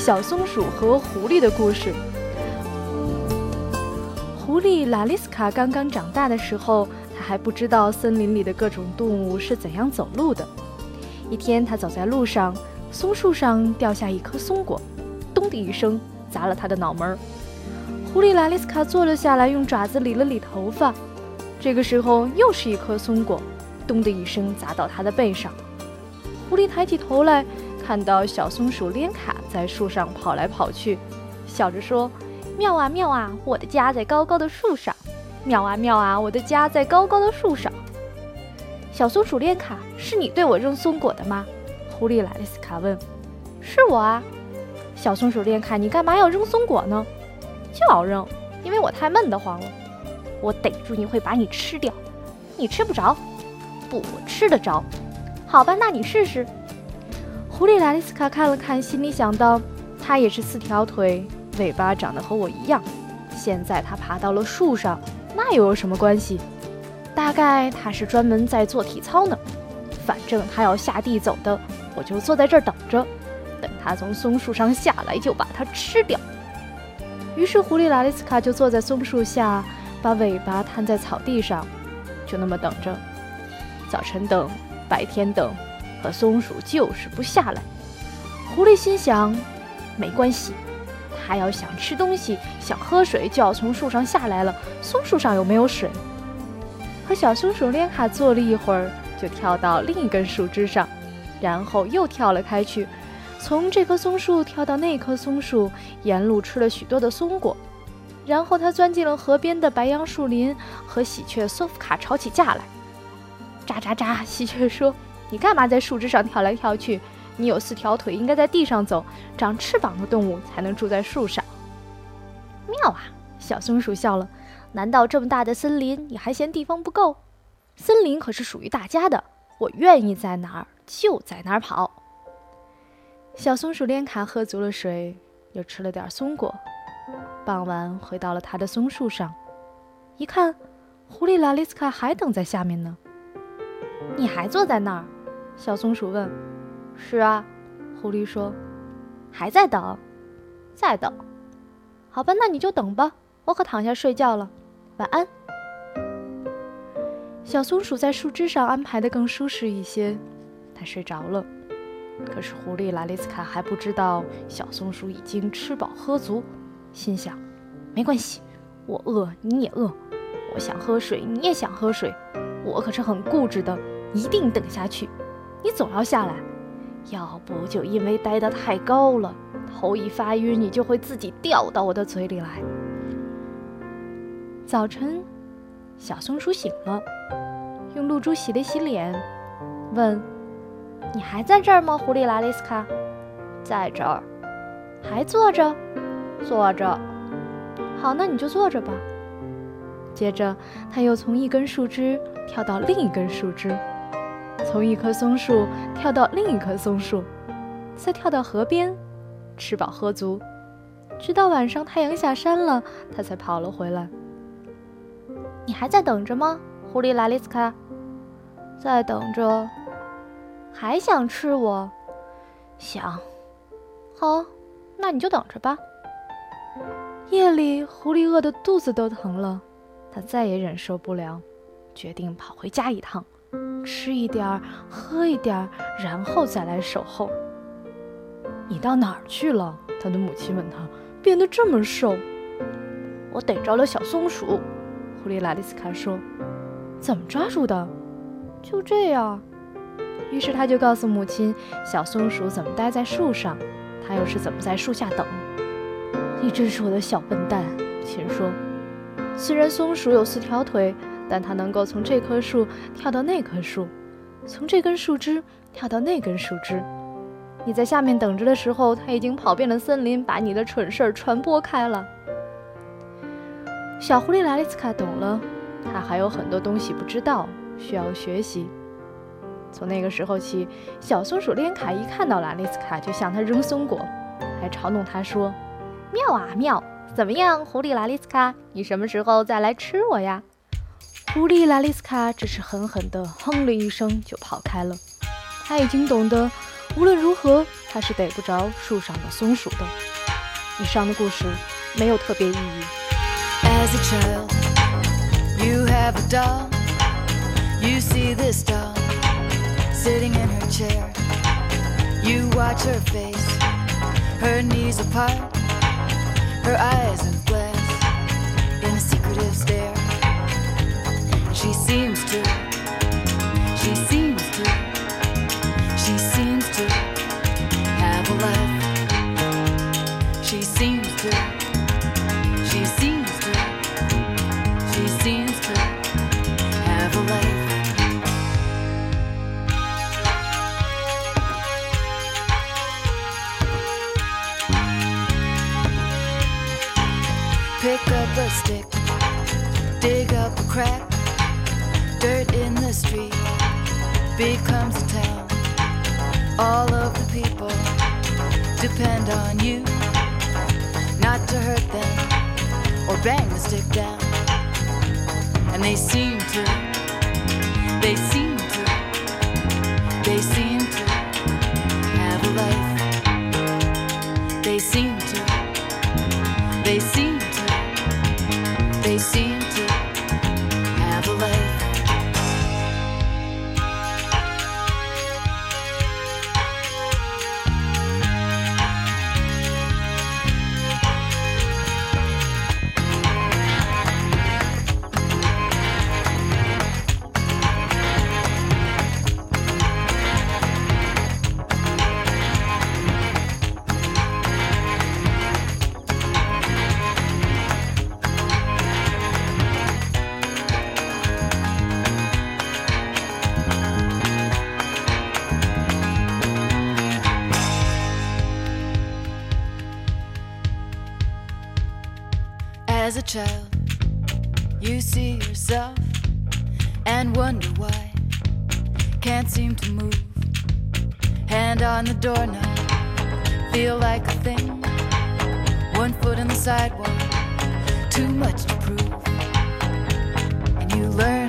小松鼠和狐狸的故事。狐狸拉丽斯卡刚刚长大的时候，它还不知道森林里的各种动物是怎样走路的。一天，它走在路上，松树上掉下一颗松果，咚的一声砸了它的脑门儿。狐狸拉丽斯卡坐了下来，用爪子理了理头发。这个时候，又是一颗松果，咚的一声砸到它的背上。狐狸抬起头来，看到小松鼠连卡在树上跑来跑去，笑着说：“妙啊妙啊，我的家在高高的树上。妙啊妙啊，我的家在高高的树上。”小松鼠连卡，是你对我扔松果的吗？狐狸莱丽斯卡问。“是我啊。”小松鼠连卡，你干嘛要扔松果呢？就要扔，因为我太闷得慌了。我逮住你会把你吃掉，你吃不着。不，我吃得着。好吧，那你试试。狐狸拉丽斯卡看了看，心里想到：它也是四条腿，尾巴长得和我一样。现在它爬到了树上，那又有什么关系？大概它是专门在做体操呢。反正它要下地走的，我就坐在这儿等着，等它从松树上下来，就把它吃掉。于是狐狸拉丽斯卡就坐在松树下，把尾巴摊在草地上，就那么等着。早晨等。白天等，可松鼠就是不下来。狐狸心想：没关系，它要想吃东西、想喝水，就要从树上下来了。松树上有没有水？和小松鼠连卡坐了一会儿，就跳到另一根树枝上，然后又跳了开去，从这棵松树跳到那棵松树，沿路吃了许多的松果。然后它钻进了河边的白杨树林，和喜鹊索夫卡吵起架来。喳喳喳！喜鹊说：“你干嘛在树枝上跳来跳去？你有四条腿，应该在地上走。长翅膀的动物才能住在树上。”妙啊！小松鼠笑了。难道这么大的森林，你还嫌地方不够？森林可是属于大家的，我愿意在哪儿就在哪儿跑。小松鼠连卡喝足了水，又吃了点松果。傍晚回到了他的松树上，一看，狐狸拉丽斯卡还等在下面呢。你还坐在那儿？小松鼠问。“是啊。”狐狸说，“还在等，再等。好吧，那你就等吧，我可躺下睡觉了。晚安。”小松鼠在树枝上安排的更舒适一些，它睡着了。可是狐狸拉丽斯卡还不知道，小松鼠已经吃饱喝足，心想：“没关系，我饿你也饿，我想喝水你也想喝水，我可是很固执的。”一定等下去，你总要下来，要不就因为待得太高了，头一发晕，你就会自己掉到我的嘴里来。早晨，小松鼠醒了，用露珠洗了洗脸，问：“你还在这儿吗，狐狸拉丽斯卡？”“在这儿。”“还坐着？”“坐着。”“好，那你就坐着吧。”接着，他又从一根树枝跳到另一根树枝。从一棵松树跳到另一棵松树，再跳到河边，吃饱喝足，直到晚上太阳下山了，他才跑了回来。你还在等着吗，狐狸拉丽斯卡？在等着。还想吃我？想。好，那你就等着吧。夜里，狐狸饿得肚子都疼了，他再也忍受不了，决定跑回家一趟。吃一点儿，喝一点儿，然后再来守候。你到哪儿去了？他的母亲问他。变得这么瘦。我逮着了小松鼠。狐狸拉丽斯卡说。怎么抓住的？就这样。于是他就告诉母亲，小松鼠怎么待在树上，它又是怎么在树下等。你真是我的小笨蛋，亲说。虽然松鼠有四条腿。但它能够从这棵树跳到那棵树，从这根树枝跳到那根树枝。你在下面等着的时候，它已经跑遍了森林，把你的蠢事儿传播开了。小狐狸拉丽斯卡懂了，它还有很多东西不知道，需要学习。从那个时候起，小松鼠连卡一看到拉丽斯卡就向他扔松果，还嘲弄他说：“妙啊妙，怎么样，狐狸拉丽斯卡，你什么时候再来吃我呀？”狐狸拉丽斯卡只是狠狠地哼了一声，就跑开了。他已经懂得，无论如何，他是逮不着树上的松鼠的。以上的故事没有特别意义。As a child, you have a doll. You see this doll sitting in her chair. You watch her face, her knees apart, her eyes seems to, she seems to, she seems to have a life. Pick up a stick, dig up a crack. Dirt in the street becomes a town. All of the people depend on you stick down. And they seem to, they seem to, they seem to have a life. They seem to, they seem As a child, you see yourself and wonder why. Can't seem to move. Hand on the doorknob, feel like a thing. One foot in the sidewalk, too much to prove. And you learn